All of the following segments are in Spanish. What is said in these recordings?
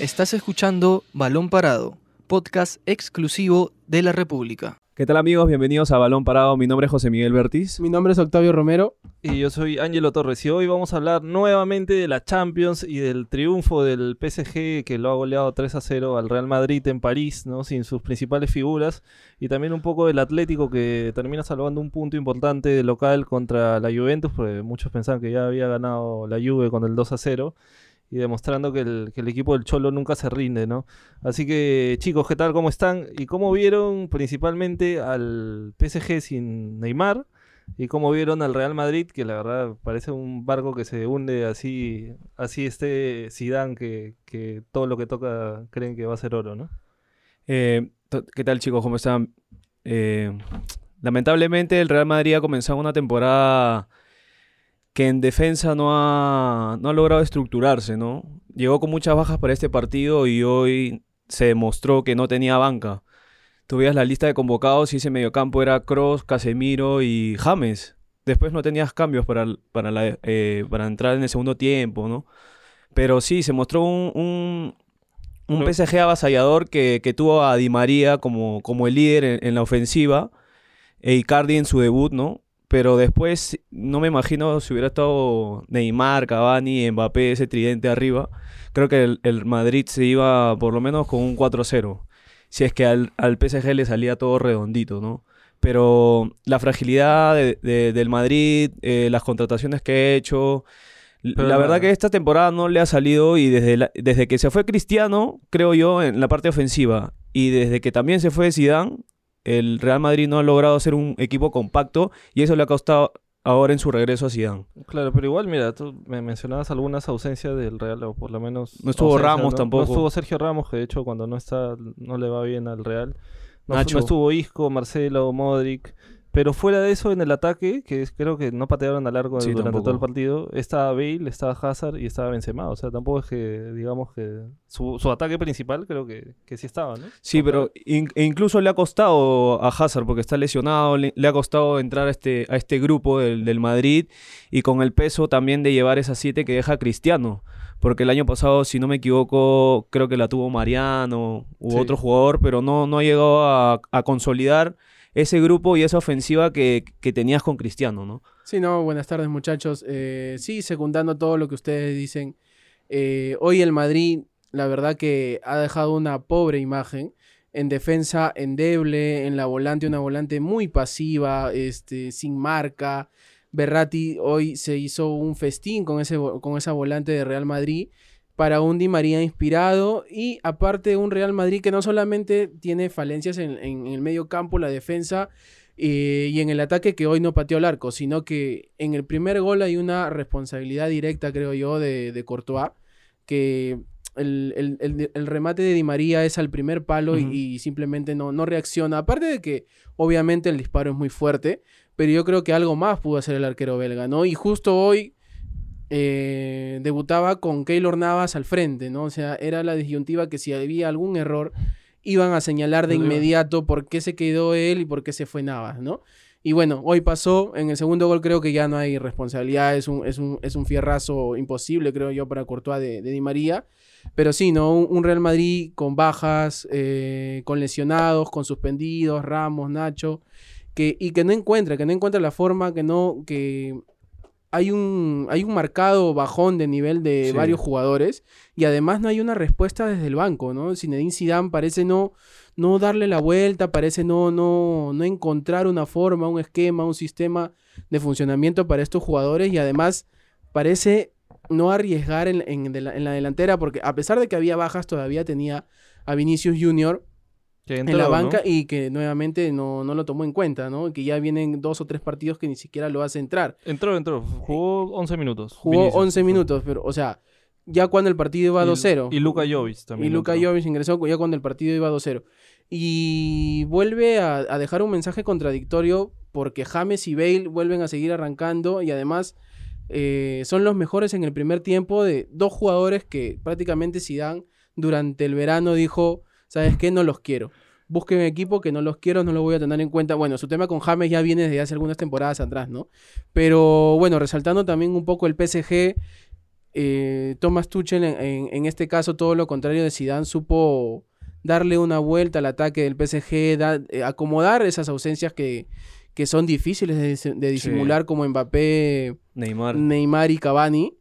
Estás escuchando Balón Parado, podcast exclusivo de la República. ¿Qué tal amigos? Bienvenidos a Balón Parado. Mi nombre es José Miguel Bertiz. Mi nombre es Octavio Romero. Y yo soy Ángelo Torres y hoy vamos a hablar nuevamente de la Champions y del triunfo del PSG que lo ha goleado 3 a 0 al Real Madrid en París, ¿no? Sin sus principales figuras. Y también un poco del Atlético que termina salvando un punto importante de local contra la Juventus, porque muchos pensaban que ya había ganado la Juve con el 2 a 0 y demostrando que el, que el, equipo del Cholo nunca se rinde, ¿no? Así que chicos, ¿qué tal? ¿Cómo están? ¿Y cómo vieron principalmente al PSG sin Neymar? ¿Y cómo vieron al Real Madrid? Que la verdad parece un barco que se hunde así, así este Zidane que, que todo lo que toca creen que va a ser oro, ¿no? Eh, ¿Qué tal chicos? ¿Cómo están? Eh, lamentablemente el Real Madrid ha comenzado una temporada que en defensa no ha, no ha logrado estructurarse, ¿no? Llegó con muchas bajas para este partido y hoy se demostró que no tenía banca. Tú veías la lista de convocados y ese mediocampo era Cross, Casemiro y James. Después no tenías cambios para, para, la, eh, para entrar en el segundo tiempo, ¿no? Pero sí, se mostró un, un, un PSG avasallador que, que, tuvo a Di María como, como el líder en, en la ofensiva e Icardi en su debut, ¿no? Pero después no me imagino si hubiera estado Neymar, Cavani, Mbappé, ese tridente arriba. Creo que el, el Madrid se iba por lo menos con un 4-0. Si es que al, al, PSG le salía todo redondito, ¿no? Pero la fragilidad de, de, del Madrid, eh, las contrataciones que he hecho. Pero la verdad que esta temporada no le ha salido y desde, la, desde que se fue Cristiano, creo yo, en la parte ofensiva, y desde que también se fue Zidane, el Real Madrid no ha logrado hacer un equipo compacto y eso le ha costado ahora en su regreso a Zidane. Claro, pero igual, mira, tú me mencionabas algunas ausencias del Real, o por lo menos... No estuvo ausencia, Ramos ¿no? tampoco. No estuvo Sergio Ramos, que de hecho cuando no está, no le va bien al Real. No, no estuvo Isco, Marcelo, Modric. Pero fuera de eso, en el ataque, que creo que no patearon a largo sí, durante tampoco. todo el partido, estaba Bale, estaba Hazard y estaba Benzema. O sea, tampoco es que, digamos que su, su ataque principal creo que, que, sí estaba, ¿no? Sí, pero in, e incluso le ha costado a Hazard porque está lesionado, le, le ha costado entrar a este, a este grupo del, del, Madrid y con el peso también de llevar esas siete que deja Cristiano. Porque el año pasado, si no me equivoco, creo que la tuvo Mariano u sí. otro jugador, pero no, no ha llegado a, a consolidar ese grupo y esa ofensiva que, que, tenías con Cristiano, ¿no? Sí, no, buenas tardes muchachos. Eh, sí, secundando todo lo que ustedes dicen, eh, hoy el Madrid, la verdad que ha dejado una pobre imagen. En defensa endeble, en la volante una volante muy pasiva, este, sin marca. Berratti hoy se hizo un festín con, ese, con esa volante de Real Madrid para un Di María inspirado y aparte un Real Madrid que no solamente tiene falencias en, en el medio campo, la defensa eh, y en el ataque que hoy no pateó el arco, sino que en el primer gol hay una responsabilidad directa, creo yo, de, de Courtois, que el, el, el, el, remate de Di María es al primer palo uh -huh. y, y, simplemente no, no reacciona, aparte de que obviamente el disparo es muy fuerte, pero yo creo que algo más pudo hacer el arquero belga, ¿no? Y justo hoy eh, debutaba con Keylor Navas al frente, ¿no? O sea, era la disyuntiva que si había algún error, iban a señalar de inmediato por qué se quedó él y por qué se fue Navas, ¿no? Y bueno, hoy pasó, en el segundo gol creo que ya no hay responsabilidad, es un, es un, es un fierrazo imposible, creo yo, para Courtois de, de Di María. Pero sí, ¿no? Un, un Real Madrid con bajas, eh, con lesionados, con suspendidos, Ramos, Nacho, que, y que no encuentra, que no encuentra la forma, que no, que hay un, hay un marcado bajón de nivel de sí. varios jugadores y además no hay una respuesta desde el banco, ¿no? Zinedine Zidane parece no, no darle la vuelta, parece no, no, no encontrar una forma, un esquema, un sistema de funcionamiento para estos jugadores y además parece no arriesgar en, en, de la, en la delantera porque a pesar de que había bajas todavía tenía a Vinicius Junior entró, en la banca ¿no? y que nuevamente no, no, lo tomó en cuenta, ¿no? Que ya vienen dos o tres partidos que ni siquiera lo hace entrar. Entró, entró. Jugó 11 minutos. Jugó Vinicius, 11 minutos, pero, o sea, ya cuando el partido iba 2-0. Y, y Luka Jovic también. Y Luka Jovic ingresó ya cuando el partido iba 2-0. Y vuelve a, a, dejar un mensaje contradictorio porque James y Bale vuelven a seguir arrancando y además eh, son los mejores en el primer tiempo de dos jugadores que prácticamente Zidane durante el verano dijo, ¿sabes qué? No los quiero. Busquen equipo que no los quiero, no lo voy a tener en cuenta. Bueno, su tema con James ya viene desde hace algunas temporadas atrás, ¿no? Pero bueno, resaltando también un poco el PSG, eh, Thomas Tuchel, en, en- en este caso, todo lo contrario de Zidane, supo darle una vuelta al ataque del PSG, da- eh, acomodar esas ausencias que, que son difíciles de disimular, como Mbappé, Neymar. Neymar y Cavani.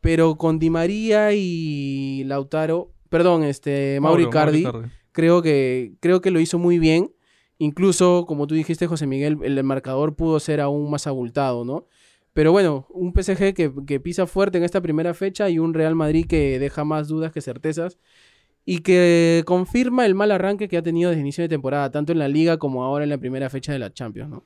Pero con Di María y Lautaro, perdón, este, Mauro Icardi. creo que, creo que lo hizo muy bien. Incluso, como tú dijiste, José Miguel, el marcador pudo ser aún más abultado, ¿no? Pero bueno, un PSG que, que pisa fuerte en esta primera fecha y un Real Madrid que deja más dudas que certezas y que confirma el mal arranque que ha tenido desde inicio de temporada, tanto en la liga como ahora en la primera fecha de la Champions, ¿no?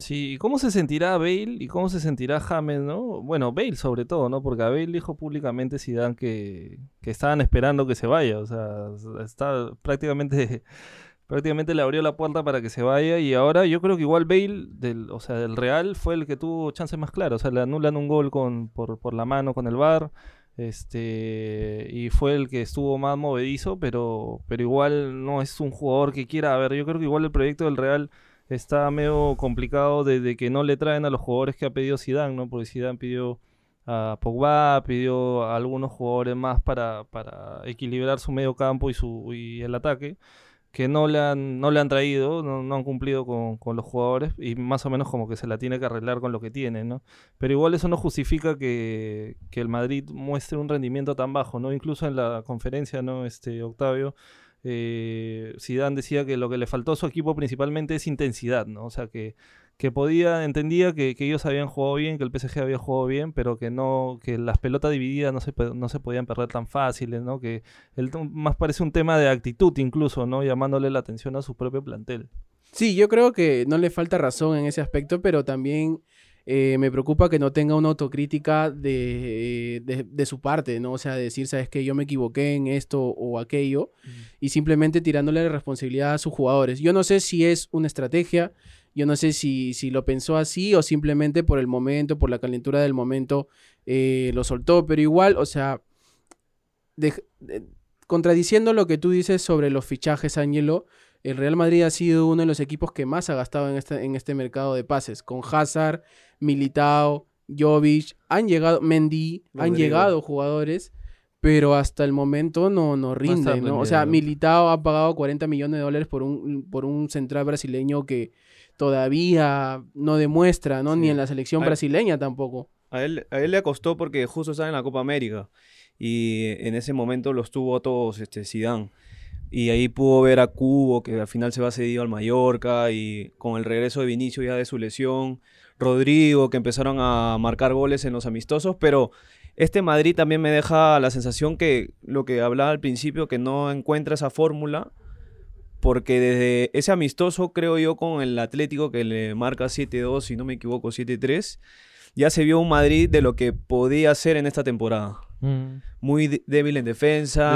Sí, ¿y cómo se sentirá Bale y cómo se sentirá James, no? Bueno, Bale sobre todo, ¿no? Porque a Bale dijo públicamente Zidane que, que estaban esperando que se vaya, o sea, está prácticamente prácticamente le abrió la puerta para que se vaya y ahora yo creo que igual Bale del, o sea, del Real fue el que tuvo chances más claras, o sea, le anulan un gol con por, por la mano con el VAR. Este y fue el que estuvo más movedizo, pero pero igual no es un jugador que quiera, a ver, yo creo que igual el proyecto del Real está medio complicado desde que no le traen a los jugadores que ha pedido Zidane, ¿no? Porque Zidane pidió a Pogba, pidió a algunos jugadores más para, para equilibrar su medio campo y su y el ataque, que no le han, no le han traído, no, no han cumplido con, con los jugadores y más o menos como que se la tiene que arreglar con lo que tiene, ¿no? Pero igual eso no justifica que, que el Madrid muestre un rendimiento tan bajo, ¿no? Incluso en la conferencia, ¿no? Este, Octavio, eh, Zidane decía que lo que le faltó a su equipo principalmente es intensidad, ¿no? O sea, que, que podía, entendía que, que ellos habían jugado bien, que el PSG había jugado bien, pero que no, que las pelotas divididas no se, no se podían perder tan fáciles, ¿no? Que el, más parece un tema de actitud incluso, ¿no? Llamándole la atención a su propio plantel. Sí, yo creo que no le falta razón en ese aspecto, pero también eh, me preocupa que no tenga una autocrítica de, de, de su parte, ¿no? O sea, decir, sabes que yo me equivoqué en esto o aquello, y simplemente tirándole la responsabilidad a sus jugadores. Yo no sé si es una estrategia, yo no sé si, si lo pensó así o simplemente por el momento, por la calentura del momento, eh, lo soltó, pero igual, o sea, de- contradiciendo lo que tú dices sobre los fichajes, Ángelo, el Real Madrid ha sido uno de los equipos que más ha gastado en este, en este mercado de pases. Con Hazard, Militao, Jovic, han llegado, Mendy, han llegado jugadores, pero hasta el momento no, no rinden, ¿no? O sea. Militao ha pagado 40 millones de dólares por un, por un central brasileño que todavía no demuestra, ¿no? Ni en la selección brasileña tampoco. A él, a él le costó porque justo estaba en la Copa América y en ese momento los tuvo todos este, Zidane. Y ahí pudo ver a Cubo, que al final se va cedido al Mallorca, y con el regreso de Vinicio ya de su lesión, Rodrigo, que empezaron a marcar goles en los amistosos, pero este Madrid también me deja la sensación que lo que hablaba al principio, que no encuentra esa fórmula, porque desde ese amistoso, creo yo, con el Atlético que le marca 7-2, si no me equivoco, 7-3, ya se vio un Madrid de lo que podía ser en esta temporada. Muy de- débil en defensa,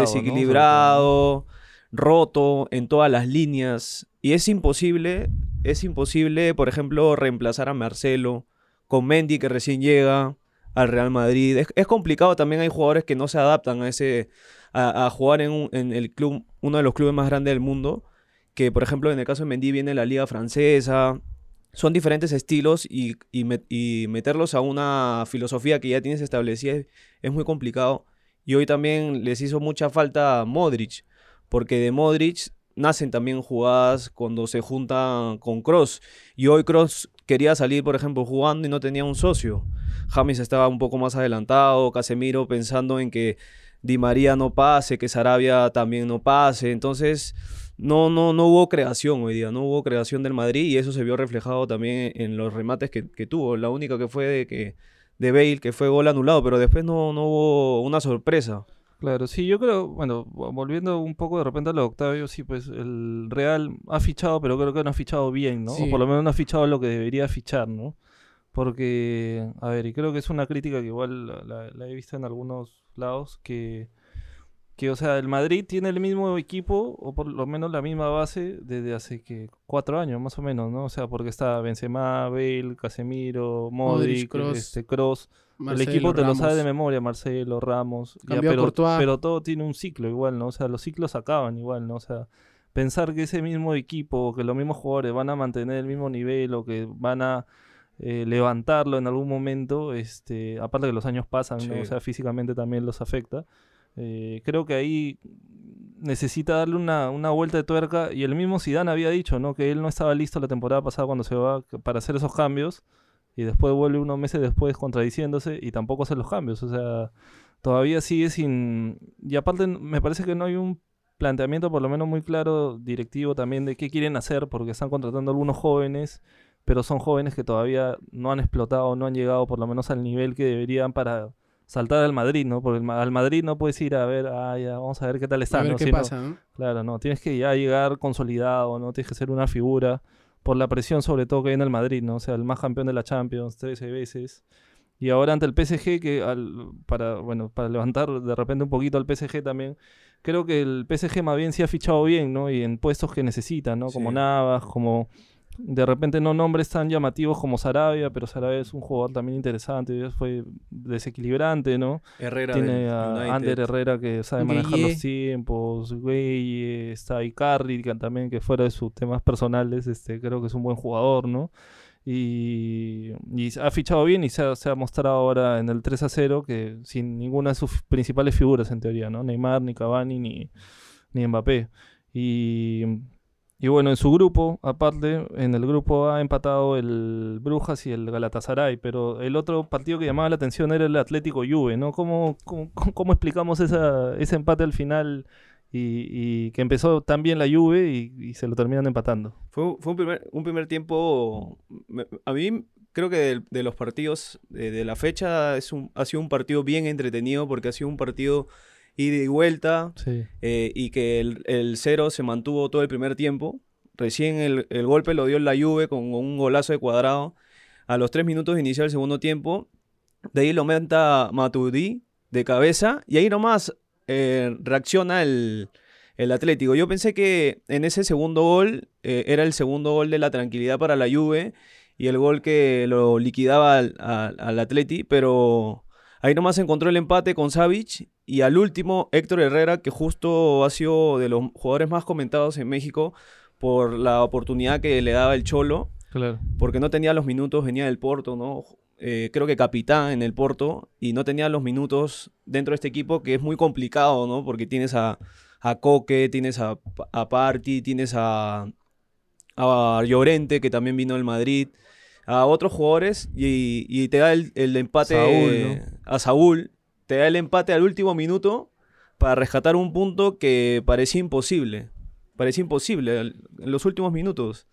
Desequilibrado, roto en todas las líneas. Y es imposible, es imposible, por ejemplo, reemplazar a Marcelo con Mendy que recién llega al Real Madrid. Es, es complicado, también hay jugadores que no se adaptan a ese a, a jugar en, un- en el club, uno de los clubes más grandes del mundo, que por ejemplo en el caso de Mendy viene la liga francesa. Son diferentes estilos y, y met- y meterlos a una filosofía que ya tienes establecida es, es muy complicado. Y hoy también les hizo mucha falta Modric, porque de Modric nacen también jugadas cuando se juntan con Cross. Y hoy Cross quería salir, por ejemplo, jugando y no tenía un socio. James estaba un poco más adelantado, Casemiro pensando en que Di María no pase, que Sarabia también no pase. Entonces, no, no, no hubo creación hoy día, no hubo creación del Madrid y eso se vio reflejado también en los remates que, que tuvo. La única que fue de, que, de Bale, que fue gol anulado, pero después no, no hubo una sorpresa. Claro, sí, yo creo, bueno, vo- volviendo un poco de repente a lo de Octavio, sí, pues el Real ha fichado, pero creo que no ha fichado bien, ¿no? Sí. O por lo menos no ha fichado lo que debería fichar, ¿no? Porque, a ver, y creo que es una crítica que igual la, la- la he visto en algunos lados, que, que, o sea, el Madrid tiene el mismo equipo, o por lo menos la misma base, desde hace que cuatro años, más o menos, ¿no? O sea, porque está Benzema, Bale, Casemiro, Modric, Kroos, este, Marcelo, el equipo te lo sabe de memoria, Marcelo, Ramos. ya, pero, pero todo tiene un ciclo igual, ¿no? O sea, los ciclos acaban igual, ¿no? O sea, pensar que ese mismo equipo, que los mismos jugadores van a mantener el mismo nivel o que van a eh, levantarlo en algún momento, este, aparte que los años pasan, ¿no? O sea, físicamente también los afecta. Eh, creo que ahí necesita darle una, una vuelta de tuerca y el mismo Zidane había dicho, ¿no? Que él no estaba listo la temporada pasada cuando se va para hacer esos cambios y después vuelve unos meses después contradiciéndose y tampoco hace los cambios, o sea, todavía sigue sin y aparte me parece que no hay un planteamiento por lo menos muy claro directivo también de qué quieren hacer porque están contratando algunos jóvenes pero son jóvenes que todavía no han explotado, no han llegado por lo menos al nivel que deberían para saltar al Madrid, ¿no? Porque al Madrid no puedes ir a ver, ah, ya, vamos a ver qué tal está, a ver ¿no? qué pasa, ¿no? Claro, no, tienes que ya llegar consolidado, ¿no? Tienes que ser una figura por la presión sobre todo que hay en el Madrid, ¿no? O sea, el más campeón de la Champions 13 veces. Y ahora ante el PSG, que al- para, bueno, para levantar de repente un poquito al PSG también, creo que el PSG más bien sí ha fichado bien, ¿no? Y en puestos que necesita, ¿no? Como Sí. Navas, como de repente no nombres tan llamativos como Sarabia, pero Sarabia es un jugador también interesante, fue desequilibrante, ¿no? Herrera Tiene a United. Ander Herrera que sabe manejar los tiempos, güey, está Icardi que también que fuera de sus temas personales, este creo que es un buen jugador, ¿no? Y, y ha fichado bien y se ha, se ha mostrado ahora en el 3 a 0 que sin ninguna de sus principales figuras en teoría, ¿no? Neymar, ni Cavani, ni, ni Mbappé. Y, y bueno, en su grupo, aparte, en el grupo ha empatado el Brujas y el Galatasaray, pero el otro partido que llamaba la atención era el Atlético Juve, ¿no? ¿Cómo, cómo, cómo explicamos esa, ese empate al final y, y que empezó tan bien la Juve y, se lo terminan empatando? Fue, fue un, primer, un primer tiempo. A mí creo que de, de los partidos de, de la fecha es un, ha sido un partido bien entretenido porque ha sido un partido ida y vuelta Sí. eh, y que el, el cero se mantuvo todo el primer tiempo. Recién el, el golpe lo dio la Juve con un golazo de cuadrado a los tres minutos de iniciar el segundo tiempo. De ahí lo aumenta Matuidi de cabeza y ahí nomás eh, reacciona el, el Atlético. Yo pensé que en ese segundo gol eh, era el segundo gol de la tranquilidad para la Juve y el gol que lo liquidaba al, al, al Atleti, pero ahí nomás encontró el empate con Savic y al último Héctor Herrera, que justo ha sido de los jugadores más comentados en México por la oportunidad que le daba el Cholo Claro. porque no tenía los minutos, venía del Porto, ¿no? Eh, creo que capitán en el Porto y no tenía los minutos dentro de este equipo que es muy complicado, ¿no? Porque tienes a, a Coque, tienes a, a Party, tienes a, a Llorente, que también vino del Madrid, a otros jugadores y, y te da el, el empate Saúl, a Saúl, te da el empate al último minuto para rescatar un punto que parecía imposible. Parecía imposible en los últimos minutos.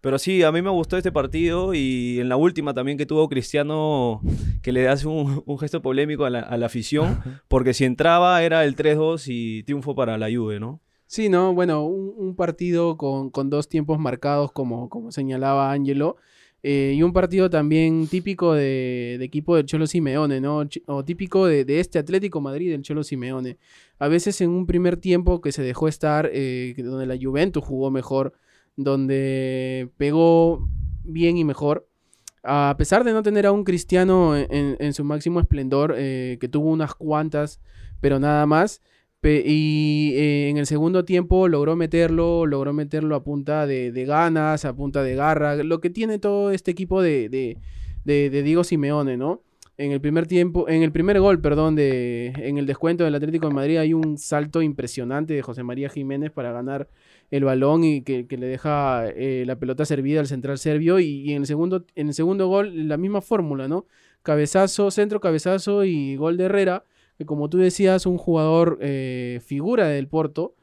Pero sí, a mí me gustó este partido y en la última también que tuvo Cristiano, que le hace un, un gesto polémico a la, a la afición, porque si entraba era el 3-2 y triunfo para la Juve, ¿no? Sí, no, bueno, un, un partido con, con dos tiempos marcados, como, como señalaba Ángelo, eh, y un partido también típico de, equipo del Cholo Simeone, ¿no? O típico de, este Atlético Madrid del Cholo Simeone. A veces en un primer tiempo que se dejó estar, eh, donde la Juventus jugó mejor, donde pegó bien y mejor, a pesar de no tener a un Cristiano en su máximo esplendor, eh, que tuvo unas cuantas, pero nada más. Y eh, en el segundo tiempo logró meterlo, logró meterlo a punta de, de ganas, a punta de garra, lo que tiene todo este equipo de, de, de- de Diego Simeone, ¿no? En el primer tiempo, en el primer gol, perdón, de, en el descuento del Atlético de Madrid hay un salto impresionante de José María Jiménez para ganar el balón y que, que le deja eh, la pelota servida al central serbio y, y en el segundo, en el segundo gol la misma fórmula, ¿no? Cabezazo, centro, cabezazo y gol de Herrera que como tú decías, un jugador eh, figura del Porto,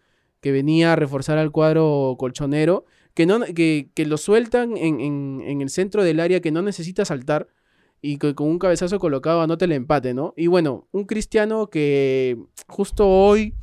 que venía a reforzar al cuadro colchonero, que, no, que, que lo sueltan en, en- en el centro del área, que no necesita saltar, y que con un cabezazo colocado anota el empate, ¿no? Y bueno, un cristiano que justo hoy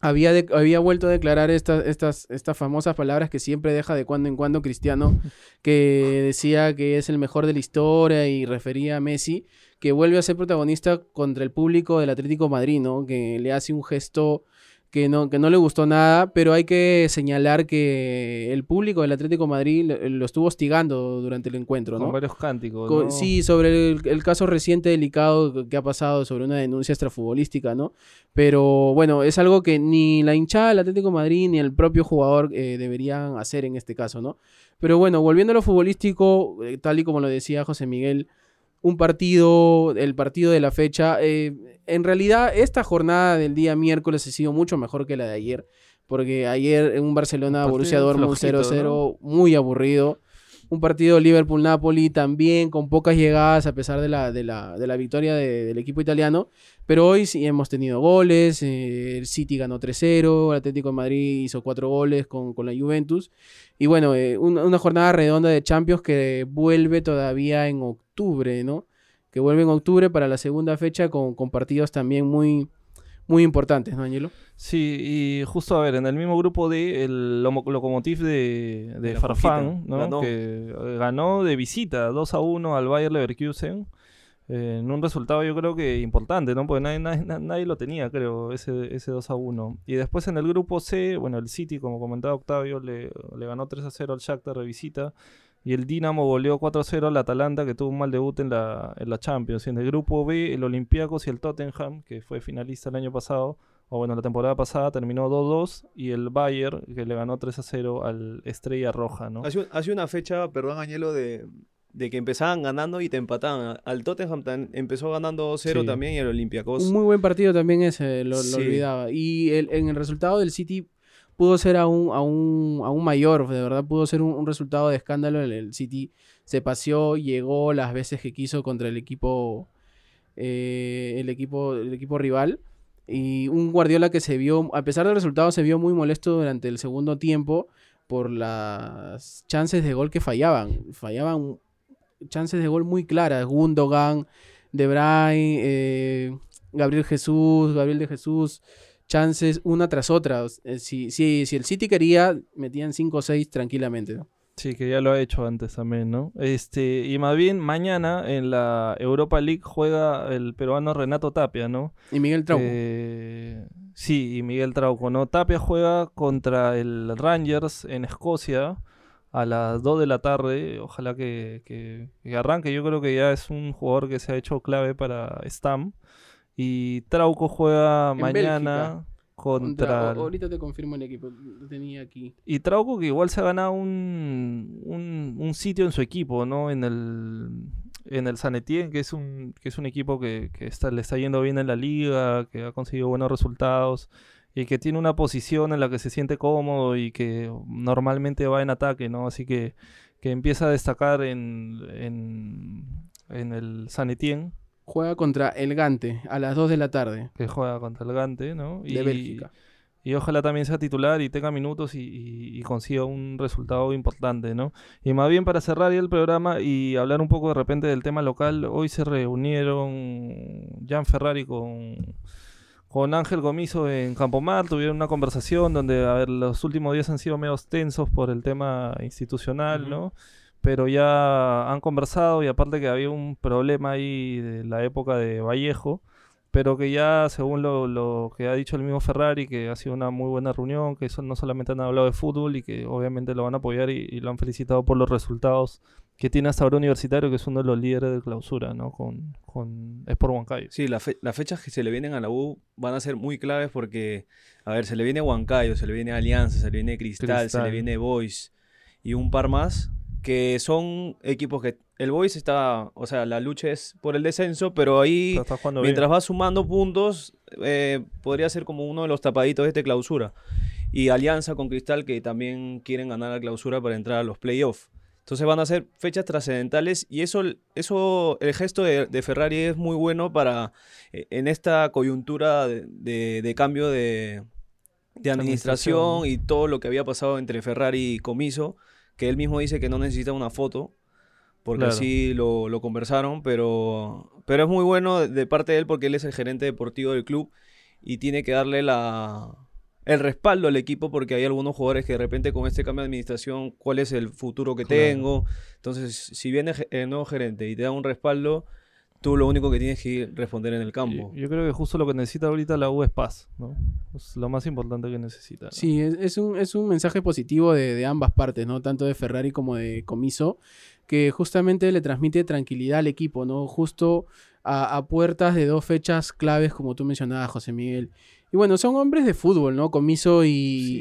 había, había vuelto a declarar estas, estas, estas famosas palabras que siempre deja de cuando en cuando Cristiano, que decía que es el mejor de la historia y refería a Messi, que vuelve a ser protagonista contra el público del Atlético de Madrid, ¿no? Que le hace un gesto que no, que no le gustó nada, pero hay que señalar que el público del Atlético de Madrid lo, lo estuvo hostigando durante el encuentro, Con ¿no? varios cánticos. Co- ¿no? Sí, sobre el, el caso reciente delicado que ha pasado sobre una denuncia extrafutbolística, ¿no? Pero bueno, es algo que ni la hinchada del Atlético de Madrid ni el propio jugador eh, deberían hacer en este caso, ¿no? Pero bueno, volviendo a lo futbolístico, eh, tal y como lo decía José Miguel, un partido, el partido de la fecha, eh, en realidad esta jornada del día miércoles ha sido mucho mejor que la de ayer, porque ayer en un Barcelona Borussia Dortmund flojito, 0-0, muy aburrido. Un partido Liverpool-Napoli también con pocas llegadas a pesar de la, de la, de la victoria de- del equipo italiano. Pero hoy sí hemos tenido goles. eh, el City ganó 3-0. El Atlético de Madrid hizo 4 goles con, con la Juventus. Y bueno, eh, un- una jornada redonda de Champions que vuelve todavía en octubre, ¿no? Que vuelve en octubre para la segunda fecha con, con partidos también muy, muy importantes, ¿no, Angelo? Sí, y justo a ver, en el mismo grupo D, el Lomo- Lokomotiv de, de De Farfán, ¿no? ganó. que eh, ganó de visita 2 a 1 al Bayer Leverkusen. eh, en un resultado yo creo que importante, ¿no? Porque nadie, nadie, na- nadie lo tenía, creo, ese, ese 2 a 1. Y después en el grupo C, bueno, el City, como comentaba Octavio, le, le ganó 3 a 0 al Shakhtar de visita. Y el Dinamo goleó 4 a 0 al Atalanta, que tuvo un mal debut en la, en la Champions. Y en el grupo B, el Olympiacos y el Tottenham, que fue finalista el año pasado, o bueno, la temporada pasada terminó 2-2 y el Bayern que le ganó 3-0 al Estrella Roja, ¿no? Hace, un- hace una fecha, perdón, Añelo, de, de que empezaban ganando y te empataban. Al Tottenham tan- empezó ganando 2-0 Sí. también y el Olympiacos. Un muy buen partido también ese, lo, lo olvidaba. Y el- en el resultado del City pudo ser aún, aún, aún mayor, de verdad pudo ser un, resultado de escándalo. El, el City se paseó, llegó las veces que quiso contra el equipo, eh, el equipo, el equipo rival. Y un Guardiola que se vio, a pesar del resultado, se vio muy molesto durante el segundo tiempo por las chances de gol que fallaban. Fallaban chances de gol muy claras. Gundogan, De Bruyne, eh, Gabriel Jesús, Gabriel de Jesús, chances una tras otra. Eh, Si, si, si el City quería, metían 5 o 6 tranquilamente. ¿no? Sí, que ya lo ha hecho antes también, ¿no? Este, y más bien mañana en la Europa League juega el peruano Renato Tapia, ¿no? Y Miguel Trauco. Eh, sí, y Miguel Trauco, ¿no? Tapia juega contra el Rangers en Escocia a las 2 de la tarde. Ojalá que, que- que arranque. Yo creo que ya es un jugador que se ha hecho clave para Stam. Y Trauco juega En mañana Contra- contra... o- ahorita te confirmo el equipo. Lo tenía aquí. Y Trauco que igual se ha ganado un, un, un sitio en su equipo, ¿no? En el, en el San Etienne, que es un, que es un equipo que, que está, le está yendo bien en la liga, que ha conseguido buenos resultados y que tiene una posición en la que se siente cómodo y que normalmente va en ataque, ¿no? Así que, que empieza a destacar en, en, en el San Etienne, Juega contra el Gante a las 2 de la tarde que juega contra el Gante, ¿no? de Bélgica. Y ojalá también sea titular y tenga minutos y, y- y consiga un resultado importante, ¿no? Y más bien para cerrar ya el programa y hablar un poco de repente del tema local, hoy se reunieron Jan Ferrari con, con Ángel Gomiso en Campomar, tuvieron una conversación donde, a ver, los últimos días han sido medio tensos por el tema institucional. ¿no? Pero ya han conversado y aparte que había un problema ahí de la época de Vallejo, pero que ya según lo, lo que ha dicho el mismo Ferrari, que ha sido una muy buena reunión, que no solamente han hablado de fútbol y que obviamente lo van a apoyar y, y lo han felicitado por los resultados que tiene hasta ahora Universitario, que es uno de los líderes de clausura, ¿no? Con, con Sport Huancayo. Sí, la fe- las fechas que se le vienen a la U van a ser muy claves porque, a ver, se le viene Huancayo, se le viene Alianza, se le viene Cristal, se le viene Boys y un par más que son equipos que el Boys está, o sea, la lucha es por el descenso, pero ahí jugando bien. mientras va sumando puntos eh, podría ser como uno de los tapaditos de este clausura. Y Alianza con Cristal que también quieren ganar la clausura para entrar a los playoffs. Entonces van a ser fechas trascendentales y eso, eso el gesto de, de Ferrari es muy bueno para eh, en esta coyuntura de, de- de cambio de, Administración. y todo lo que había pasado entre Ferrari y Comiso, que él mismo dice que no necesita una foto, porque Claro. así lo, lo conversaron, pero, pero es muy bueno de, parte de él porque él es el gerente deportivo del club y tiene que darle la, el respaldo al equipo porque hay algunos jugadores que de repente con este cambio de administración, ¿cuál es el futuro que Claro. tengo? Entonces, si viene el nuevo gerente y te da un respaldo, tú lo único que tienes que ir responder en el campo. yo creo que justo lo que necesita ahorita la U es paz, ¿no? Es lo más importante que necesita. ¿no? Sí, es, es un, es un mensaje positivo de, de ambas partes, ¿no? Tanto de Ferrari como de Comiso, que justamente le transmite tranquilidad al equipo, ¿no? Justo a, a puertas de dos fechas claves, como tú mencionabas, José Miguel. Y bueno, son hombres de fútbol, ¿no? Comiso y,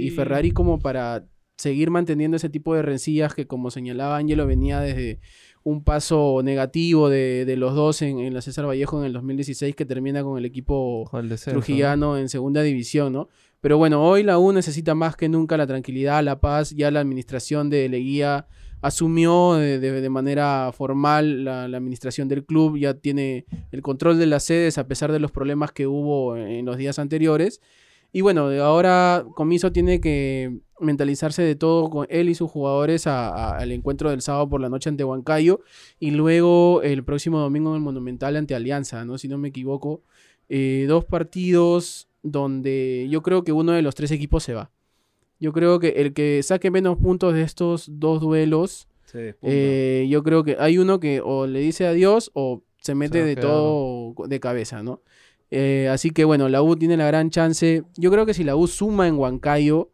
y. Ferrari como para seguir manteniendo ese tipo de rencillas que, como señalaba Ángelo, venía desde un paso negativo de, de los dos en, en la César Vallejo en el 2016 que termina con el equipo Con el descenso, ¿no? trujillano en segunda división, ¿no? Pero bueno, hoy la U necesita más que nunca la tranquilidad, la paz. Ya la administración de Leguía asumió de, de- de manera formal la, la administración del club, ya tiene el control de las sedes a pesar de los problemas que hubo en los días anteriores. Y bueno, de ahora Comiso tiene que mentalizarse de todo con él y sus jugadores a- a- al encuentro del sábado por la noche ante Huancayo y luego el próximo domingo en el Monumental ante Alianza, ¿no? Si no me equivoco. Eh, dos partidos donde yo creo que uno de los tres equipos se va. Yo creo que el que saque menos puntos de estos dos duelos, eh, yo creo que hay uno que o le dice adiós o se mete de todo de cabeza, ¿no? Eh, así que bueno, la U tiene la gran chance. Yo creo que si la U suma en Huancayo,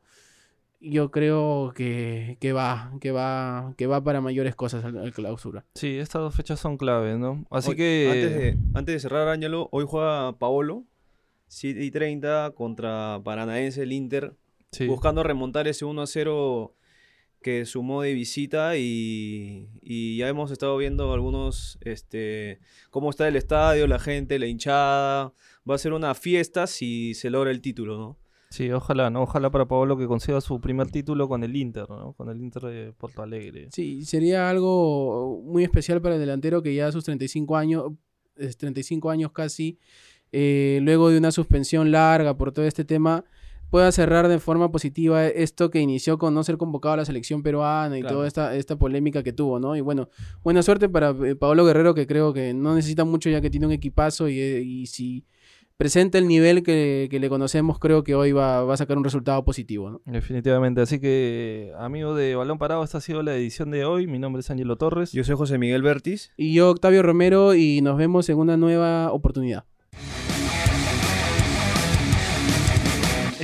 yo creo que, que va, que va, que va para mayores cosas al, al clausura. Sí, estas dos fechas son claves, ¿no? Así Hoy- que... Antes de, antes de cerrar, Ángelo, hoy juega Paolo, 7 y 30 contra Paranaense, el Inter, sí. buscando remontar ese 1 a 0 que sumó de visita y, y ya hemos estado viendo algunos, este, cómo está el estadio, la gente, la hinchada. Va a ser una fiesta si se logra el título, ¿no? Sí, ojalá, ¿no? Ojalá para Pablo que consiga su primer título con el Inter, ¿no? Con el Inter de Porto Alegre. Sí, sería algo muy especial para el delantero que ya a sus 35 años, es 35 años casi, eh, luego de una suspensión larga por todo este tema, pueda cerrar de forma positiva esto que inició con no ser convocado a la selección peruana y Claro. toda esta, esta polémica que tuvo, ¿no? Y bueno, buena suerte para eh, Paolo Guerrero que creo que no necesita mucho ya que tiene un equipazo y, eh, y si presenta el nivel que, que le conocemos, creo que hoy va, va a sacar un resultado positivo, ¿no? Definitivamente. Así que, amigo de Balón Parado, esta ha sido la edición de hoy. Mi nombre es Ángelo Torres. Yo soy José Miguel Bertis. Y yo, Octavio Romero, y nos vemos en una nueva oportunidad.